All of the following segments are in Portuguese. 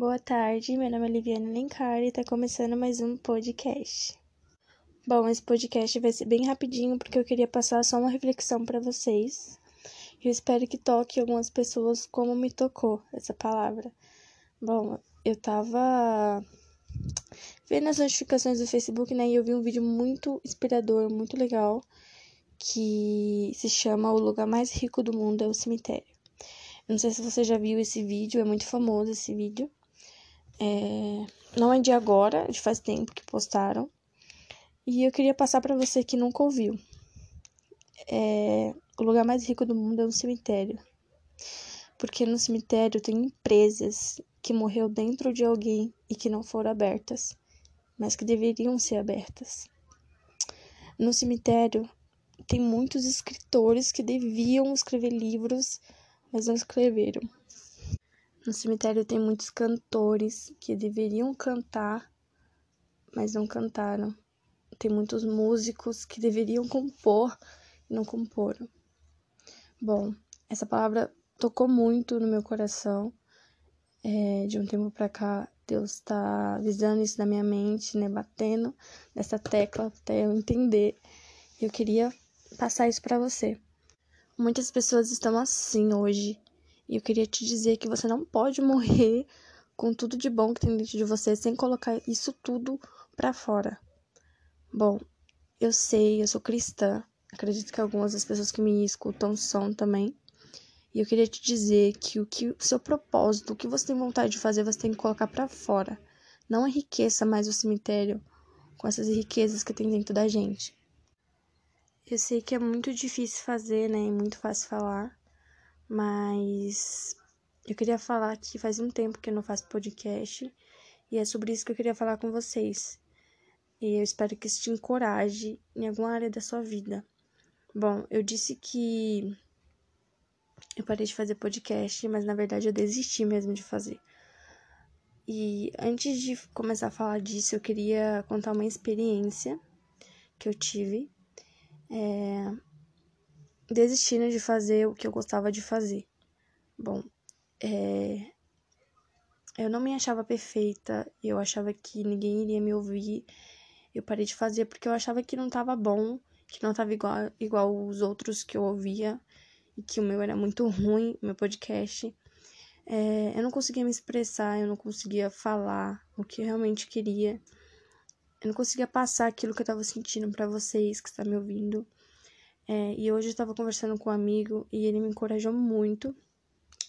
Boa tarde, meu nome é Liviane Lencar e está começando mais um podcast. Bom, esse podcast vai ser bem rapidinho porque eu queria passar só uma reflexão para vocês. Eu espero que toque algumas pessoas como me tocou essa palavra. Bom, eu tava vendo as notificações do Facebook, né, e eu vi um vídeo muito inspirador, muito legal, que se chama O Lugar Mais Rico do Mundo é o Cemitério. Eu não sei se você já viu esse vídeo, é muito famoso esse vídeo. É, não é de agora, de faz tempo que postaram. E eu queria passar para você que nunca ouviu. É, o lugar mais rico do mundo é um cemitério. Porque no cemitério tem empresas que morreu dentro de alguém e que não foram abertas, mas que deveriam ser abertas. No cemitério tem muitos escritores que deviam escrever livros, mas não escreveram. No cemitério tem muitos cantores que deveriam cantar, mas não cantaram. Tem muitos músicos que deveriam compor e não comporam. Bom, essa palavra tocou muito no meu coração. É, de um tempo para cá, Deus está avisando isso na minha mente, né? Batendo nessa tecla até eu entender. Eu queria passar isso para você. Muitas pessoas estão assim hoje, e eu queria te dizer que você não pode morrer com tudo de bom que tem dentro de você sem colocar isso tudo para fora. Bom, eu sei, eu sou cristã. Acredito que algumas das pessoas que me escutam são também. E eu queria te dizer que o que o seu propósito, o que você tem vontade de fazer, você tem que colocar para fora. Não enriqueça mais o cemitério com essas riquezas que tem dentro da gente. Eu sei que é muito difícil fazer, né? E muito fácil falar. Mas eu queria falar que faz um tempo que eu não faço podcast e é sobre isso que eu queria falar com vocês. E eu espero que isso te encoraje em alguma área da sua vida. Bom, eu disse que eu parei de fazer podcast, mas na verdade eu desisti mesmo de fazer. E antes de começar a falar disso, eu queria contar uma experiência que eu tive. É, desistindo de fazer o que eu gostava de fazer. Bom, é... eu não me achava perfeita, eu achava que ninguém iria me ouvir. Eu parei de fazer porque eu achava que não tava bom, que não tava igual, igual os outros que eu ouvia, e que o meu era muito ruim, meu podcast. É... eu não conseguia me expressar, eu não conseguia falar o que eu realmente queria. Eu não conseguia passar aquilo que eu tava sentindo para vocês que estão me ouvindo. É, e hoje eu estava conversando com um amigo e ele me encorajou muito.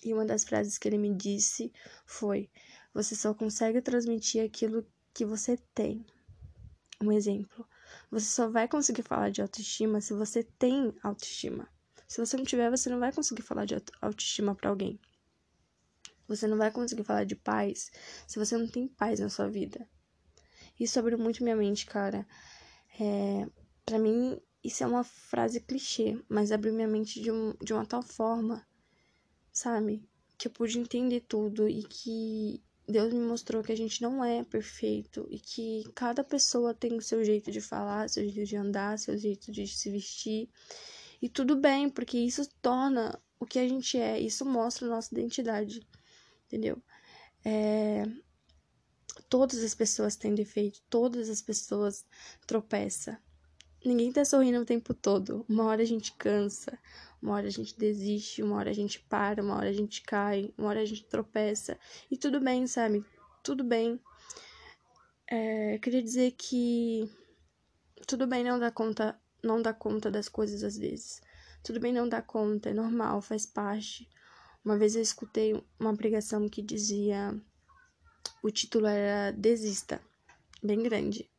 E uma das frases que ele me disse foi: Você só consegue transmitir aquilo que você tem. Um exemplo. Você só vai conseguir falar de autoestima se você tem autoestima. Se você não tiver, você não vai conseguir falar de autoestima para alguém. Você não vai conseguir falar de paz se você não tem paz na sua vida. Isso abriu muito minha mente, cara. É, para mim, isso é uma frase clichê, mas abriu minha mente de, um, de uma tal forma, sabe? Que eu pude entender tudo e que Deus me mostrou que a gente não é perfeito e que cada pessoa tem o seu jeito de falar, seu jeito de andar, seu jeito de se vestir. E tudo bem, porque isso torna o que a gente é, isso mostra a nossa identidade, entendeu? É... Todas as pessoas têm defeito, todas as pessoas tropeçam. Ninguém tá sorrindo o tempo todo. Uma hora a gente cansa, uma hora a gente desiste, uma hora a gente para, uma hora a gente cai, uma hora a gente tropeça. E tudo bem, sabe? Tudo bem. É, queria dizer que tudo bem não dar conta, não dar conta das coisas às vezes. Tudo bem não dar conta, é normal, faz parte. Uma vez eu escutei uma pregação que dizia o título era Desista, bem grande.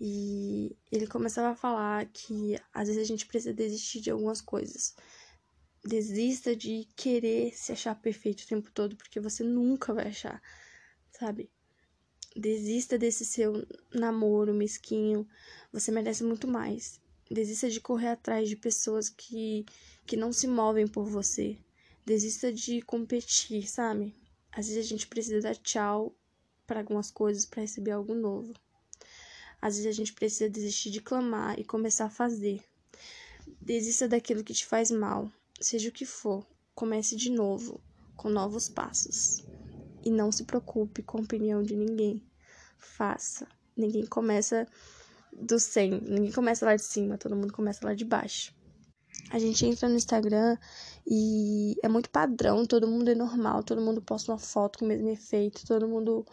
E ele começava a falar que às vezes a gente precisa desistir de algumas coisas. Desista de querer se achar perfeito o tempo todo, porque você nunca vai achar, sabe? Desista desse seu namoro mesquinho. Você merece muito mais. Desista de correr atrás de pessoas que, que não se movem por você. Desista de competir, sabe? Às vezes a gente precisa dar tchau para algumas coisas para receber algo novo. Às vezes a gente precisa desistir de clamar e começar a fazer. Desista daquilo que te faz mal, seja o que for. Comece de novo, com novos passos. e não se preocupe com a opinião de ninguém. Faça. Ninguém começa do 100, ninguém começa lá de cima, todo mundo começa lá de baixo. A gente entra no Instagram e é muito padrão, todo mundo é normal, todo mundo posta uma foto com o mesmo efeito, todo mundo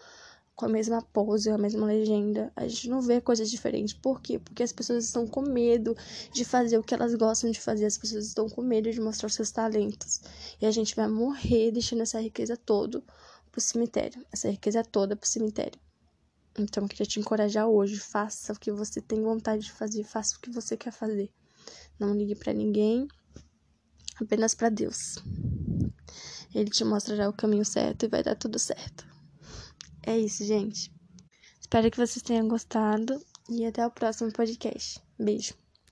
com a mesma pose, a mesma legenda. A gente não vê coisas diferentes. Por quê? Porque as pessoas estão com medo de fazer o que elas gostam de fazer, as pessoas estão com medo de mostrar seus talentos. E a gente vai morrer deixando essa riqueza toda pro cemitério, essa riqueza toda pro cemitério. Então, eu queria te encorajar hoje. Faça o que você tem vontade de fazer, faça o que você quer fazer. Não ligue para ninguém, apenas para Deus. Ele te mostrará o caminho certo e vai dar tudo certo. É isso, gente. Espero que vocês tenham gostado e até o próximo podcast. Beijo.